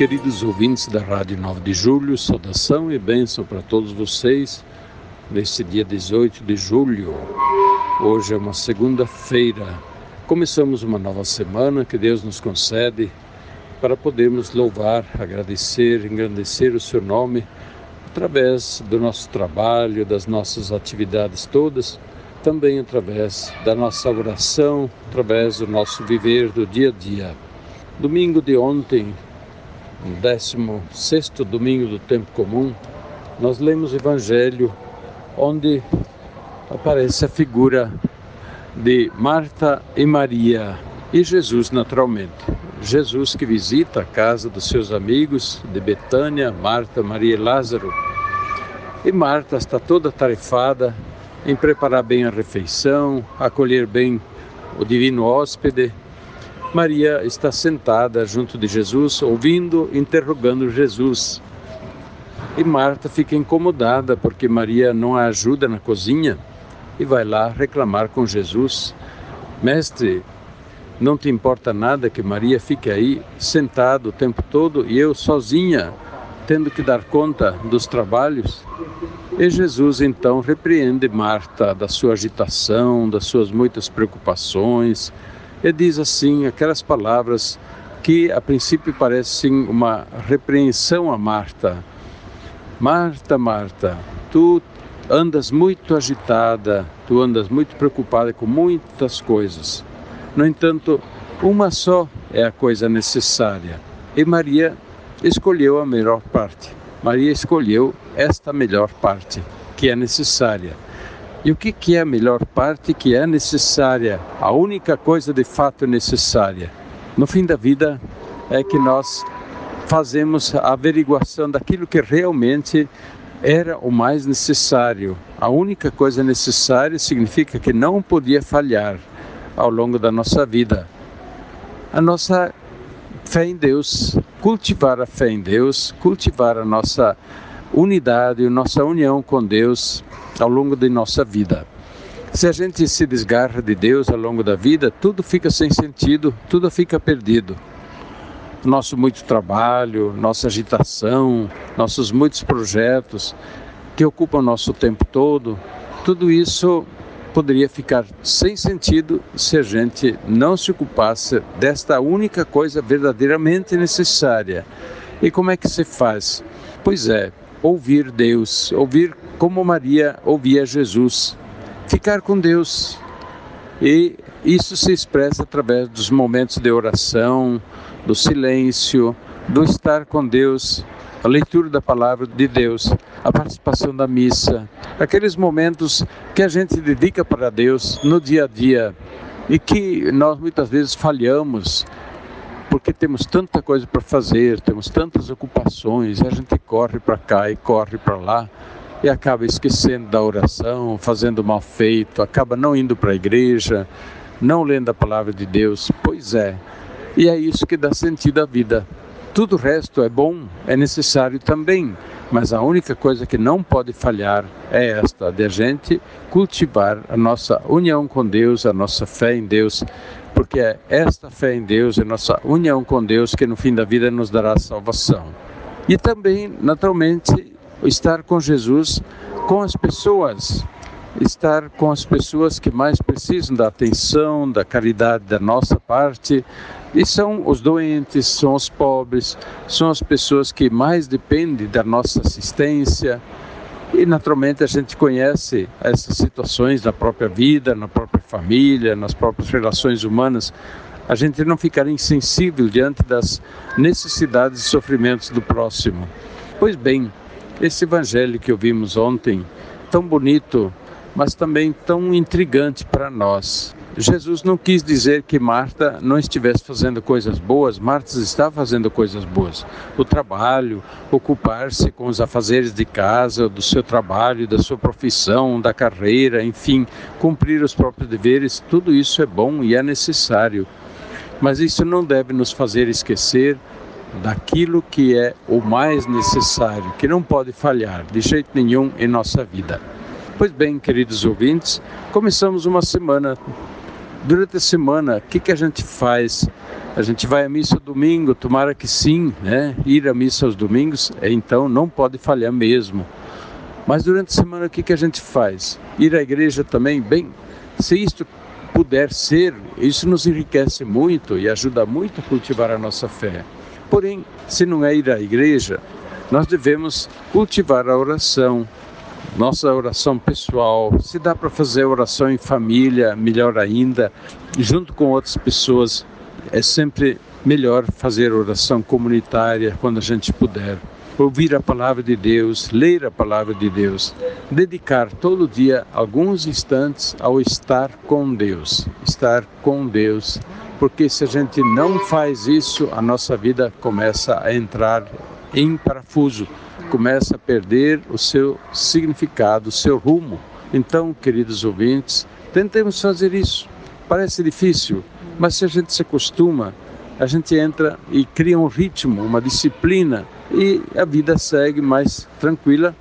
Queridos ouvintes da Rádio 9 de Julho, saudação e bênção para todos vocês neste dia 18 de julho. Hoje é uma segunda-feira. Começamos uma nova semana que Deus nos concede para podermos louvar, agradecer, engrandecer o seu nome através do nosso trabalho, das nossas atividades todas, também através da nossa oração, através do nosso viver do dia a dia. Domingo de ontem, no 16 domingo do tempo comum, nós lemos o Evangelho onde aparece a figura de Marta e Maria e Jesus, naturalmente. Jesus que visita a casa dos seus amigos de Betânia, Marta, Maria e Lázaro. E Marta está toda tarefada em preparar bem a refeição, acolher bem o divino hóspede. Maria está sentada junto de Jesus, ouvindo, interrogando Jesus. E Marta fica incomodada porque Maria não a ajuda na cozinha e vai lá reclamar com Jesus: Mestre, não te importa nada que Maria fique aí sentada o tempo todo e eu sozinha, tendo que dar conta dos trabalhos? E Jesus então repreende Marta da sua agitação, das suas muitas preocupações, e diz assim aquelas palavras que a princípio parecem uma repreensão a Marta Marta, Marta, tu andas muito agitada, tu andas muito preocupada com muitas coisas. No entanto, uma só é a coisa necessária. E Maria escolheu a melhor parte. Maria escolheu esta melhor parte, que é necessária. E o que, que é a melhor parte que é necessária? A única coisa de fato necessária. No fim da vida é que nós fazemos a averiguação daquilo que realmente era o mais necessário. A única coisa necessária significa que não podia falhar ao longo da nossa vida. A nossa fé em Deus, cultivar a fé em Deus, cultivar a nossa unidade, nossa união com Deus ao longo de nossa vida. Se a gente se desgarra de Deus ao longo da vida, tudo fica sem sentido, tudo fica perdido nosso muito trabalho, nossa agitação, nossos muitos projetos que ocupam nosso tempo todo, tudo isso poderia ficar sem sentido se a gente não se ocupasse desta única coisa verdadeiramente necessária. E como é que se faz? Pois é, ouvir Deus, ouvir como Maria ouvia Jesus, ficar com Deus. E isso se expressa através dos momentos de oração, do silêncio, do estar com Deus, a leitura da palavra de Deus, a participação da missa, aqueles momentos que a gente dedica para Deus no dia a dia e que nós muitas vezes falhamos porque temos tanta coisa para fazer, temos tantas ocupações, e a gente corre para cá e corre para lá e acaba esquecendo da oração, fazendo mal feito, acaba não indo para a igreja, não lendo a palavra de Deus. Pois é, e é isso que dá sentido à vida. Tudo o resto é bom, é necessário também, mas a única coisa que não pode falhar é esta, de a gente cultivar a nossa união com Deus, a nossa fé em Deus, porque é esta fé em Deus, a nossa união com Deus que no fim da vida nos dará salvação. E também, naturalmente, estar com Jesus, com as pessoas, estar com as pessoas que mais precisam da atenção, da caridade da nossa parte, e são os doentes, são os pobres, são as pessoas que mais dependem da nossa assistência. E naturalmente a gente conhece essas situações na própria vida, na própria família, nas próprias relações humanas. A gente não ficar insensível diante das necessidades e sofrimentos do próximo. Pois bem, esse evangelho que ouvimos ontem, tão bonito, mas também tão intrigante para nós. Jesus não quis dizer que Marta não estivesse fazendo coisas boas, Marta está fazendo coisas boas. O trabalho, ocupar-se com os afazeres de casa, do seu trabalho, da sua profissão, da carreira, enfim, cumprir os próprios deveres, tudo isso é bom e é necessário. Mas isso não deve nos fazer esquecer daquilo que é o mais necessário, que não pode falhar de jeito nenhum em nossa vida. Pois bem, queridos ouvintes, começamos uma semana. Durante a semana, o que, que a gente faz? A gente vai à missa domingo, tomara que sim, né? Ir à missa aos domingos, então não pode falhar mesmo. Mas durante a semana, o que, que a gente faz? Ir à igreja também, bem, se isto puder ser, isso nos enriquece muito e ajuda muito a cultivar a nossa fé. Porém, se não é ir à igreja, nós devemos cultivar a oração, nossa oração pessoal. Se dá para fazer oração em família, melhor ainda, junto com outras pessoas. É sempre melhor fazer oração comunitária quando a gente puder. Ouvir a palavra de Deus, ler a palavra de Deus, dedicar todo dia alguns instantes ao estar com Deus, estar com Deus, porque se a gente não faz isso, a nossa vida começa a entrar em parafuso, começa a perder o seu significado, o seu rumo. Então, queridos ouvintes, tentemos fazer isso. Parece difícil, mas se a gente se acostuma, a gente entra e cria um ritmo, uma disciplina e a vida segue mais tranquila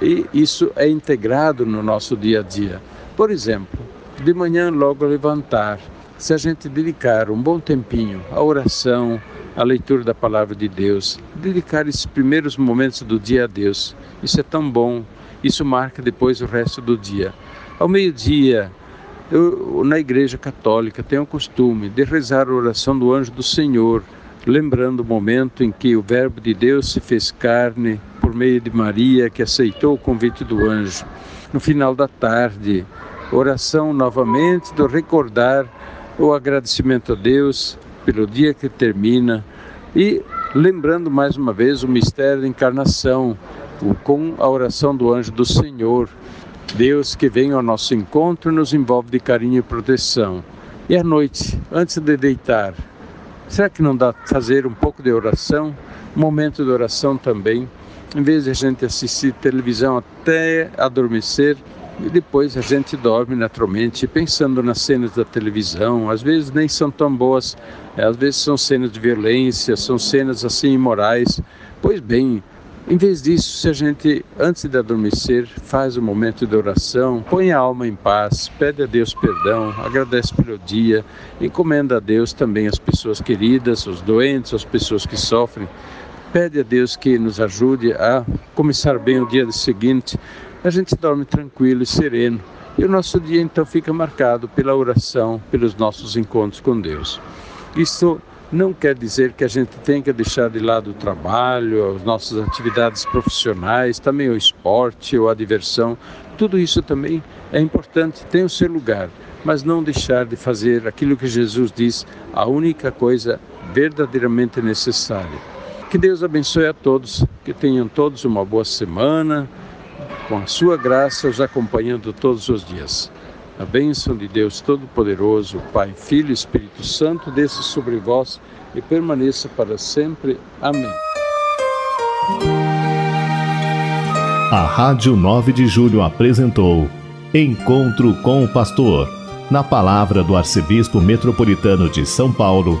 e isso é integrado no nosso dia a dia. Por exemplo, de manhã logo levantar, se a gente dedicar um bom tempinho à oração, à leitura da palavra de Deus, dedicar esses primeiros momentos do dia a Deus, isso é tão bom, isso marca depois o resto do dia. Ao meio-dia, eu, na Igreja Católica, tenho o costume de rezar a oração do anjo do Senhor, lembrando o momento em que o Verbo de Deus se fez carne por meio de Maria, que aceitou o convite do anjo. No final da tarde, oração novamente do recordar o agradecimento a Deus pelo dia que termina e lembrando mais uma vez o mistério da encarnação, com a oração do anjo do Senhor. Deus que vem ao nosso encontro nos envolve de carinho e proteção. E à noite, antes de deitar, será que não dá fazer um pouco de oração? Um momento de oração também, em vez de a gente assistir televisão até adormecer, e depois a gente dorme naturalmente pensando nas cenas da televisão. Às vezes nem são tão boas, às vezes são cenas de violência, são cenas assim imorais. Pois bem, em vez disso, se a gente, antes de adormecer, faz um momento de oração, põe a alma em paz, pede a Deus perdão, agradece pelo dia, encomenda a Deus também as pessoas queridas, os doentes, as pessoas que sofrem. Pede a Deus que nos ajude a começar bem o dia seguinte, a gente dorme tranquilo e sereno. E o nosso dia então fica marcado pela oração, pelos nossos encontros com Deus. Isso não quer dizer que a gente tenha que deixar de lado o trabalho, as nossas atividades profissionais, também o esporte ou a diversão. Tudo isso também é importante, tem o seu lugar, mas não deixar de fazer aquilo que Jesus diz, a única coisa verdadeiramente necessária. Que Deus abençoe a todos, que tenham todos uma boa semana com a sua graça os acompanhando todos os dias. A bênção de Deus Todo-Poderoso, Pai, Filho e Espírito Santo, desça sobre vós e permaneça para sempre. Amém. A Rádio 9 de Julho apresentou Encontro com o Pastor, na palavra do Arcebispo Metropolitano de São Paulo,